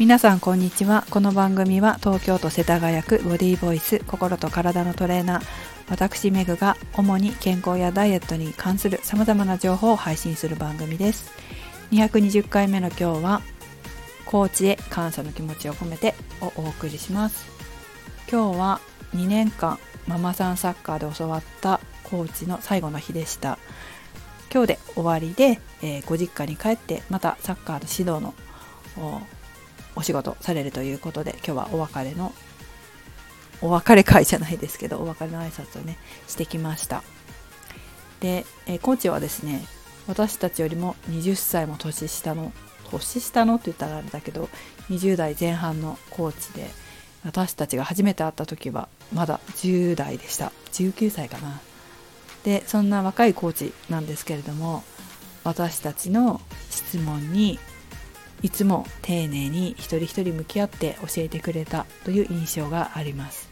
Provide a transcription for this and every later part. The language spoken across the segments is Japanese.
皆さんこんにちは。この番組は東京都世田谷区ボディーボイス心と体のトレーナー。私メグが主に健康やダイエットに関する様々な情報を配信する番組です。220回目の今日はコーチへ感謝の気持ちを込めてをお送りします。今日は2年間ママさんサッカーで教わったコーチの最後の日でした。今日で終わりで、えー、ご実家に帰ってまたサッカーの指導のお仕事されるということで今日はお別れのお別れ会じゃないですけどお別れの挨拶をねしてきました。で、え、コーチはですね私たちよりも20歳も年下の年下のって言ったらあれだけど20代前半のコーチで私たちが初めて会った時はまだ10代でした。19歳かな。でそんな若いコーチなんですけれども私たちの質問にいつも丁寧に一人一人向き合って教えてくれたという印象があります。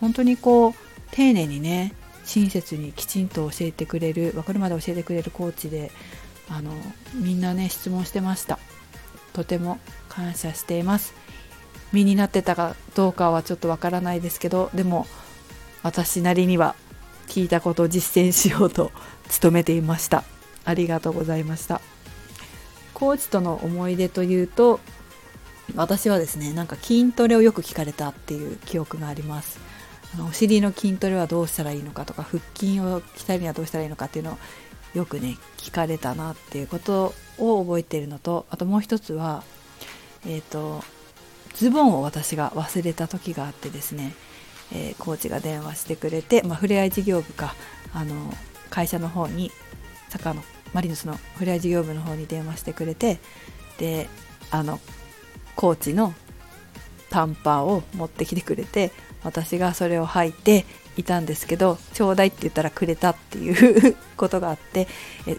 本当にこう丁寧にね親切にきちんと教えてくれる分かるまで教えてくれるコーチであのみんなね質問してました。とても感謝しています。身になってたかどうかはちょっとわからないですけどでも私なりには聞いたことを実践しようと努めていました。ありがとうございました。コーチとの思い出というと私はですねなんか筋トレをよく聞かれたっていう記憶があります。あのお尻の筋トレはどうしたらいいのかとか腹筋を鍛えるにはどうしたらいいのかっていうのをよくね聞かれたなっていうことを覚えているのとあともう一つはえっ、ー、とズボンを私が忘れた時があってですね、えー、コーチが電話してくれて、まあ、ふれあい事業部かあの会社の方にサッカーのマリノスのフライ事業部の方に電話してくれてであのコーチの短パンを持ってきてくれて私がそれを履いていたんですけどちょうだいって言ったらくれたっていう ことがあって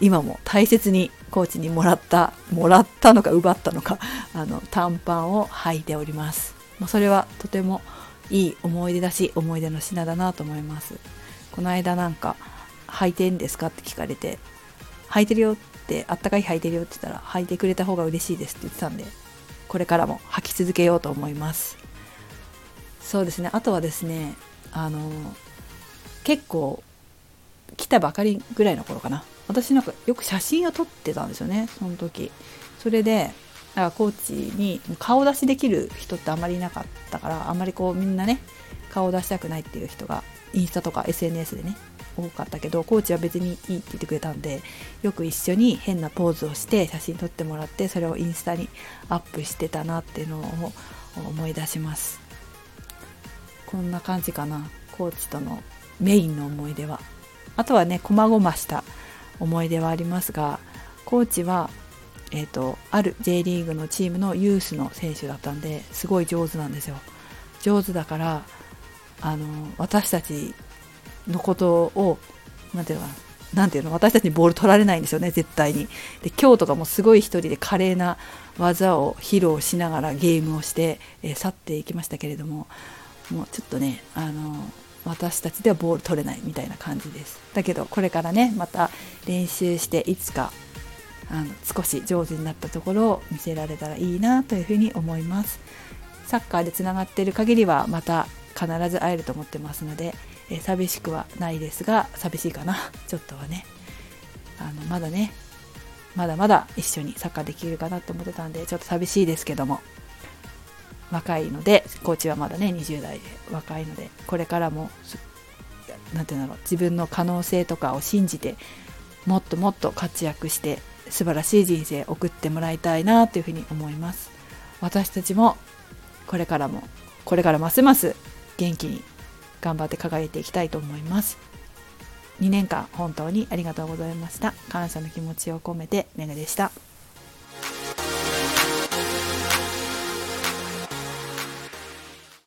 今も大切にコーチにもらったもらったのか奪ったのかあの短パンを履いております。それはとてもいい思い出だし思い出の品だなと思います。この間なんか履いてんですか？って聞かれて履いてるよってあったかい履いてるよって言ったら履いてくれた方が嬉しいですって言ってたんでこれからも履き続けようと思います。そうですね。あとはですねあの結構来たばかりぐらいの頃かな。私なんかよく写真を撮ってたんですよねその時。それでなんかコーチに顔出しできる人ってあんまりいなかったからあんまりこうみんなね顔出したくないっていう人がインスタとか SNS でね多かったけどコーチは別にいいって言ってくれたんでよく一緒に変なポーズをして写真撮ってもらってそれをインスタにアップしてたなっていうのを思い出します。こんな感じかなコーチとのメインの思い出は。あとはね細々した思い出はありますがコーチはえーと、ある J リーグのチームのユースの選手だったんですごい上手なんですよ。上手だからあの私たちのことを何ていうのかなていうの私たちにボール取られないんですよね絶対に。で今日とかもすごい一人で華麗な技を披露しながらゲームをして、え、去っていきましたけれどももうちょっとねあの私たちではボール取れないみたいな感じです。だけどこれからねまた練習していつかあの少し上手になったところを見せられたらいいなというふうに思います。サッカーでつながっている限りはまた必ず会えると思ってますのでえー、寂しくはないですが寂しいかな。ちょっとはね。あのまだね。まだまだ一緒にサッカーできるかなと思ってたんでちょっと寂しいですけども。若いのでコーチはまだね20代で若いのでこれからも何て言うんだろう自分の可能性とかを信じてもっともっと活躍して素晴らしい人生送ってもらいたいなというふうに思います。私たちもこれからもこれからますます元気に頑張って輝いていきたいと思います。2年間本当にありがとうございました。感謝の気持ちを込めてメグでした。